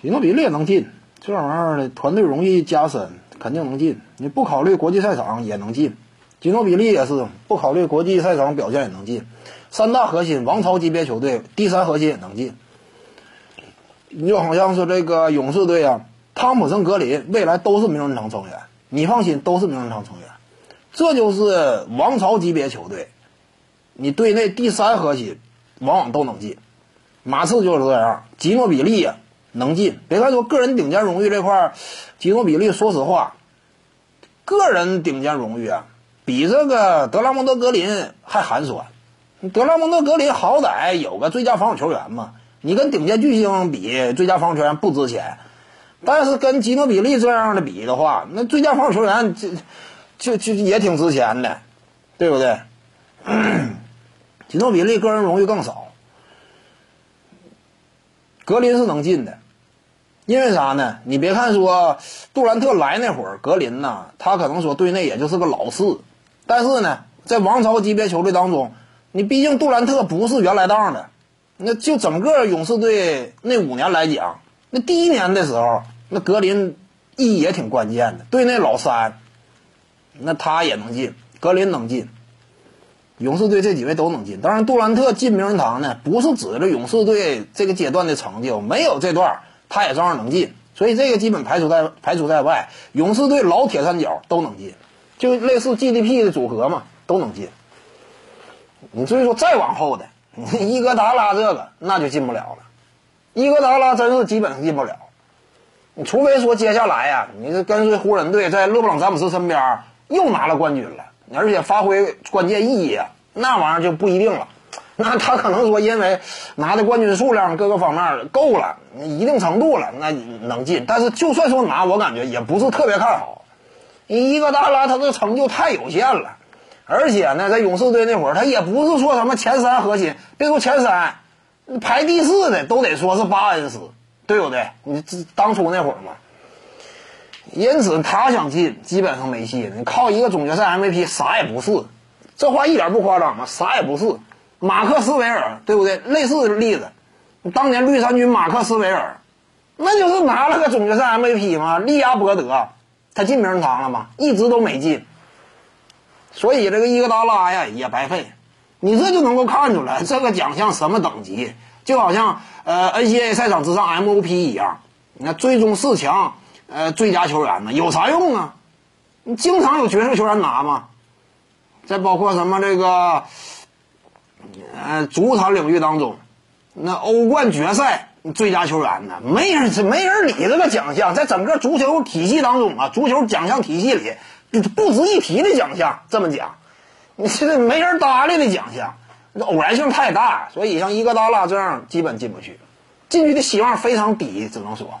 吉诺比利也能进，这玩意儿的团队荣誉加深，肯定能进。你不考虑国际赛场也能进，吉诺比利也是不考虑国际赛场表现也能进。三大核心，王朝级别球队，第三核心也能进。你就好像是这个勇士队啊，汤普森、格林未来都是名人堂成员，你放心，都是名人堂成员。这就是王朝级别球队，你队内第三核心往往都能进。马刺就是这样，吉诺比利呀能进。别看说个人顶尖荣誉这块儿，吉诺比利说实话，个人顶尖荣誉啊，比这个德拉蒙德格林还寒酸。德拉蒙德格林好歹有个最佳防守球员嘛，你跟顶尖巨星比，最佳防守球员不值钱。但是跟吉诺比利这样的比的话，那最佳防守球员就就就也挺值钱的，对不对？吉诺比利个人荣誉更少。格林是能进的，因为啥呢？你别看说杜兰特来那会儿，格林呐，他可能说队内也就是个老四，但是呢，在王朝级别球队当中，你毕竟杜兰特不是原来当的，那就整个勇士队那五年来讲，那第一年的时候，那格林意义也挺关键的，队内老三，那他也能进，格林能进。勇士队这几位都能进，当然杜兰特进名人堂呢，不是指着勇士队这个阶段的成就，没有这段他也照样能进，所以这个基本排除在排除在外。勇士队老铁三角都能进，就类似 GDP 的组合嘛，都能进。你至于说再往后的，伊戈达拉这个那就进不了了，伊戈达拉真是基本上进不了，你除非说接下来呀，你是跟随湖人队在勒布朗詹姆斯身边又拿了冠军了。而且发挥关键意义啊，那玩意儿就不一定了。那他可能说，因为拿的冠军数量各个方面够了，一定程度了，那能进。但是就算说拿，我感觉也不是特别看好。伊戈达拉他的成就太有限了，而且呢，在勇士队那会儿，他也不是说什么前三核心，别说前三，排第四的都得说是巴恩斯，对不对？你当初那会儿嘛。因此，他想进基本上没戏。你靠一个总决赛 MVP，啥也不是。这话一点不夸张嘛？啥也不是。马克斯韦尔，对不对？类似的例子，当年绿衫军马克斯韦尔，那就是拿了个总决赛 MVP 嘛。利亚伯德，他进名人堂了吗？一直都没进。所以这个伊戈达拉呀也白费。你这就能够看出来这个奖项什么等级，就好像呃 NCAA 赛场之上 MVP 一样。你看最终四强。呃，最佳球员呢有啥用啊？你经常有角色球员拿吗？再包括什么这个，呃，足坛领域当中，那欧冠决赛最佳球员呢？没人没人理这个奖项，在整个足球体系当中啊，足球奖项体系里不值一提的奖项。这么讲，你现在没人搭理的奖项，偶然性太大，所以像伊戈达拉这样基本进不去，进去的希望非常低，只能说。